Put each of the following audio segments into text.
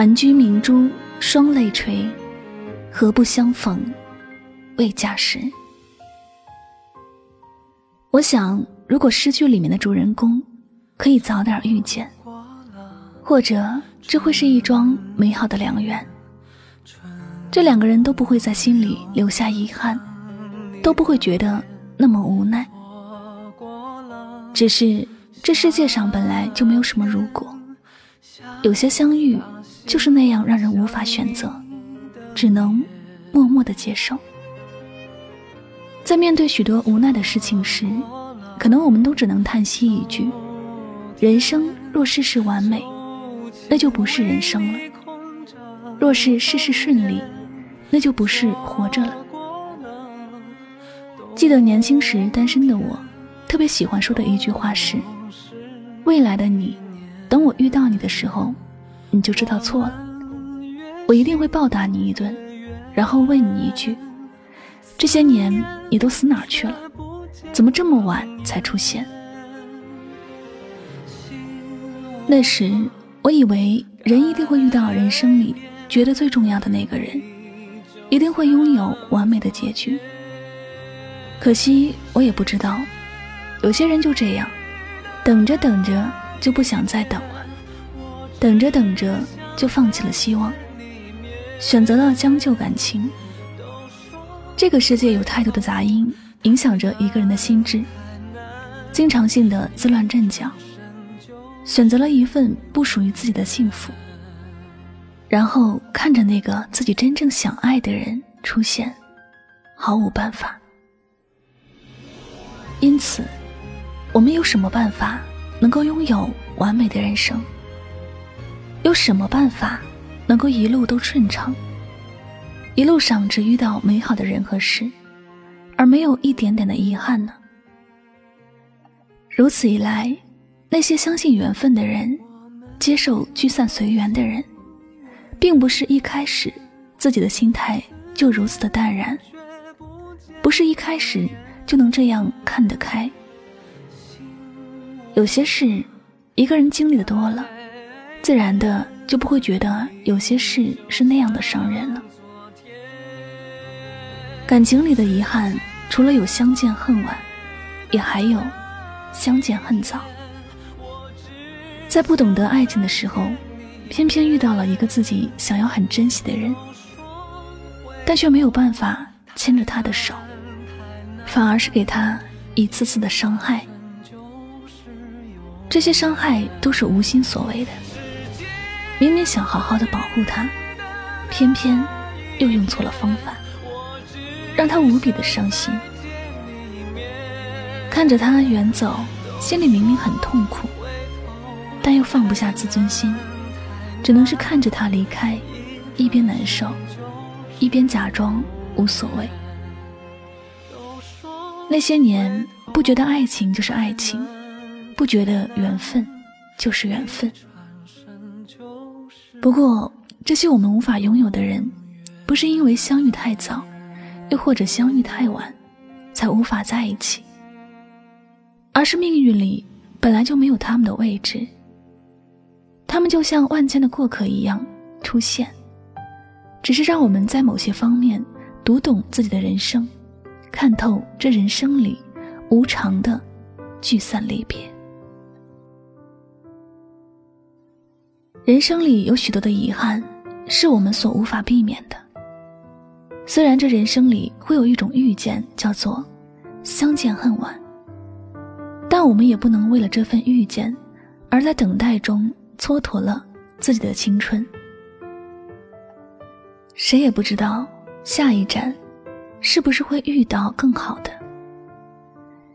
还居明珠双泪垂，何不相逢未嫁时？我想，如果诗句里面的主人公可以早点遇见，或者这会是一桩美好的良缘。这两个人都不会在心里留下遗憾，都不会觉得那么无奈。只是这世界上本来就没有什么如果，有些相遇。就是那样让人无法选择，只能默默的接受。在面对许多无奈的事情时，可能我们都只能叹息一句：人生若事事完美，那就不是人生了；若是事事顺利，那就不是活着了。记得年轻时单身的我，特别喜欢说的一句话是：未来的你，等我遇到你的时候。你就知道错了，我一定会报答你一顿，然后问你一句：这些年你都死哪去了？怎么这么晚才出现？那时我以为人一定会遇到人生里觉得最重要的那个人，一定会拥有完美的结局。可惜我也不知道，有些人就这样，等着等着就不想再等了。等着等着，就放弃了希望，选择了将就感情。这个世界有太多的杂音，影响着一个人的心智，经常性的自乱阵脚，选择了一份不属于自己的幸福，然后看着那个自己真正想爱的人出现，毫无办法。因此，我们有什么办法能够拥有完美的人生？有什么办法能够一路都顺畅？一路上只遇到美好的人和事，而没有一点点的遗憾呢？如此一来，那些相信缘分的人，接受聚散随缘的人，并不是一开始自己的心态就如此的淡然，不是一开始就能这样看得开。有些事，一个人经历的多了。自然的就不会觉得有些事是那样的伤人了。感情里的遗憾，除了有相见恨晚，也还有相见恨早。在不懂得爱情的时候，偏偏遇到了一个自己想要很珍惜的人，但却没有办法牵着他的手，反而是给他一次次的伤害。这些伤害都是无心所为的。明明想好好的保护他，偏偏又用错了方法，让他无比的伤心。看着他远走，心里明明很痛苦，但又放不下自尊心，只能是看着他离开，一边难受，一边假装无所谓。那些年，不觉得爱情就是爱情，不觉得缘分就是缘分。不过，这些我们无法拥有的人，不是因为相遇太早，又或者相遇太晚，才无法在一起，而是命运里本来就没有他们的位置。他们就像万千的过客一样出现，只是让我们在某些方面读懂自己的人生，看透这人生里无常的聚散离别。人生里有许多的遗憾，是我们所无法避免的。虽然这人生里会有一种遇见叫做相见恨晚，但我们也不能为了这份遇见，而在等待中蹉跎了自己的青春。谁也不知道下一站是不是会遇到更好的，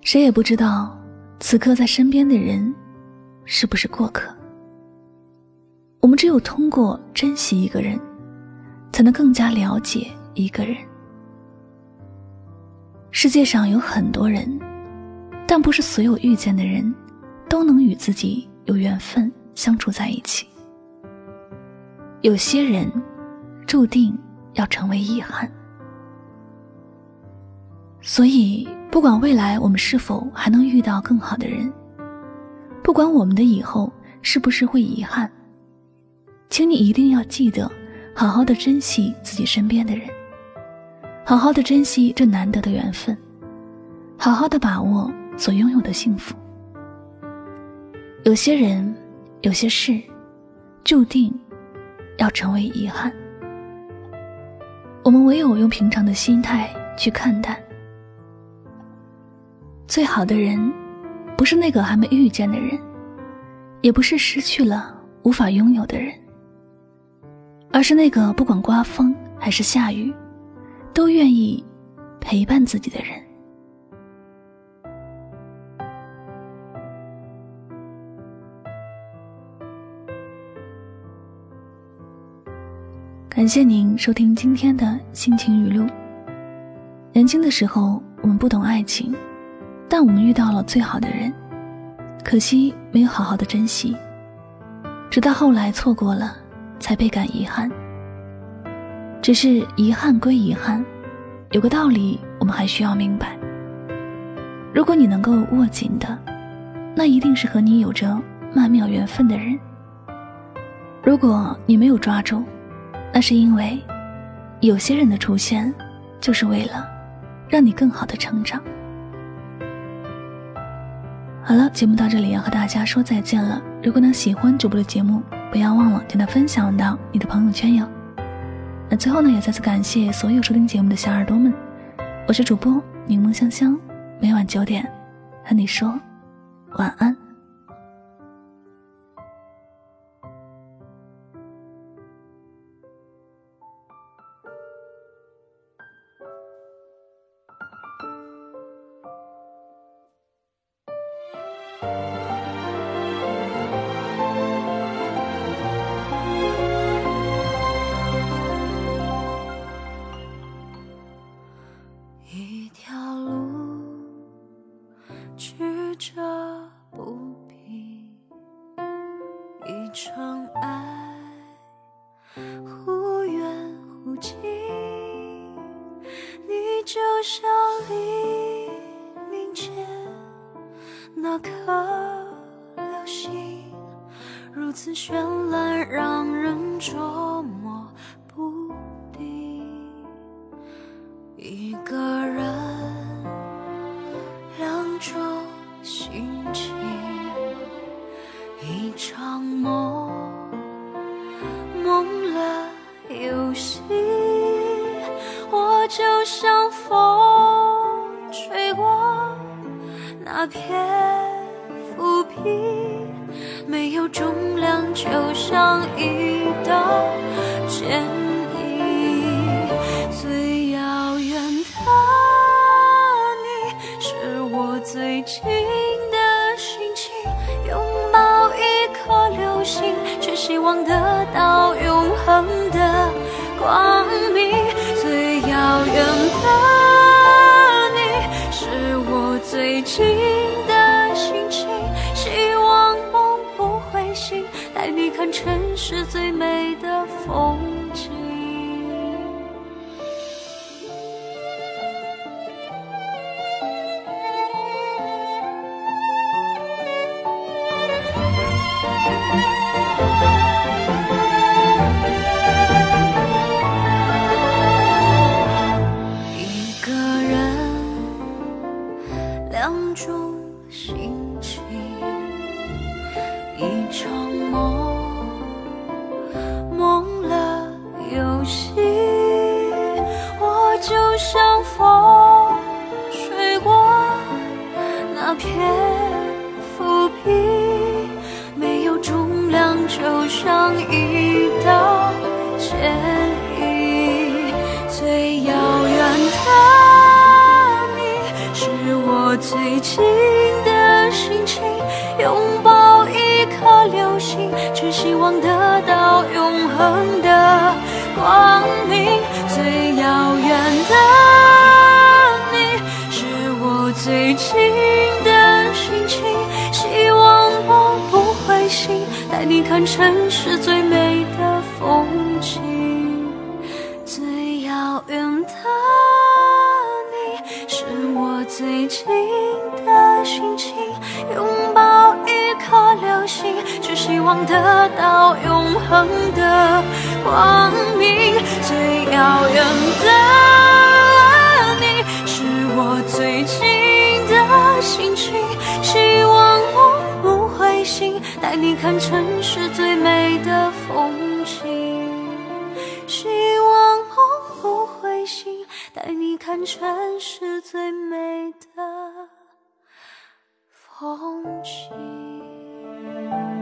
谁也不知道此刻在身边的人是不是过客。我们只有通过珍惜一个人，才能更加了解。一个人，世界上有很多人，但不是所有遇见的人，都能与自己有缘分相处在一起。有些人，注定要成为遗憾。所以，不管未来我们是否还能遇到更好的人，不管我们的以后是不是会遗憾，请你一定要记得，好好的珍惜自己身边的人。好好的珍惜这难得的缘分，好好的把握所拥有的幸福。有些人，有些事，注定要成为遗憾。我们唯有用平常的心态去看待。最好的人，不是那个还没遇见的人，也不是失去了无法拥有的人，而是那个不管刮风还是下雨。都愿意陪伴自己的人。感谢您收听今天的心情语录。年轻的时候，我们不懂爱情，但我们遇到了最好的人，可惜没有好好的珍惜，直到后来错过了，才倍感遗憾。只是遗憾归遗憾，有个道理我们还需要明白：如果你能够握紧的，那一定是和你有着曼妙缘分的人；如果你没有抓住，那是因为有些人的出现，就是为了让你更好的成长。好了，节目到这里要和大家说再见了。如果能喜欢主播的节目，不要忘了将它分享到你的朋友圈哟。那最后呢，也再次感谢所有收听节目的小耳朵们，我是主播柠檬香香，每晚九点和你说晚安。着不平，一场爱忽远忽近，你就像黎明前那颗流星，如此绚烂，让人捉摸。那片浮萍，没有重量，就像一道剪影。最遥远的你，是我最近的心情。拥抱一颗流星，却。希望得到永恒最近。息我就像风吹过那片浮萍没有重量就像一道剪影。最遥远的你是我最近的心情拥抱一颗流星只希望得到永恒的遥远的你，是我最近的心情。希望我不灰心，带你看城市最美的风景。最遥远的你，是我最近的心情。拥抱一颗流星，只希望得到永恒的光。最遥远的你，是我最近的心情。希望我不灰心，带你看城市最美的风景。希望我不灰心，带你看城市最美的风景。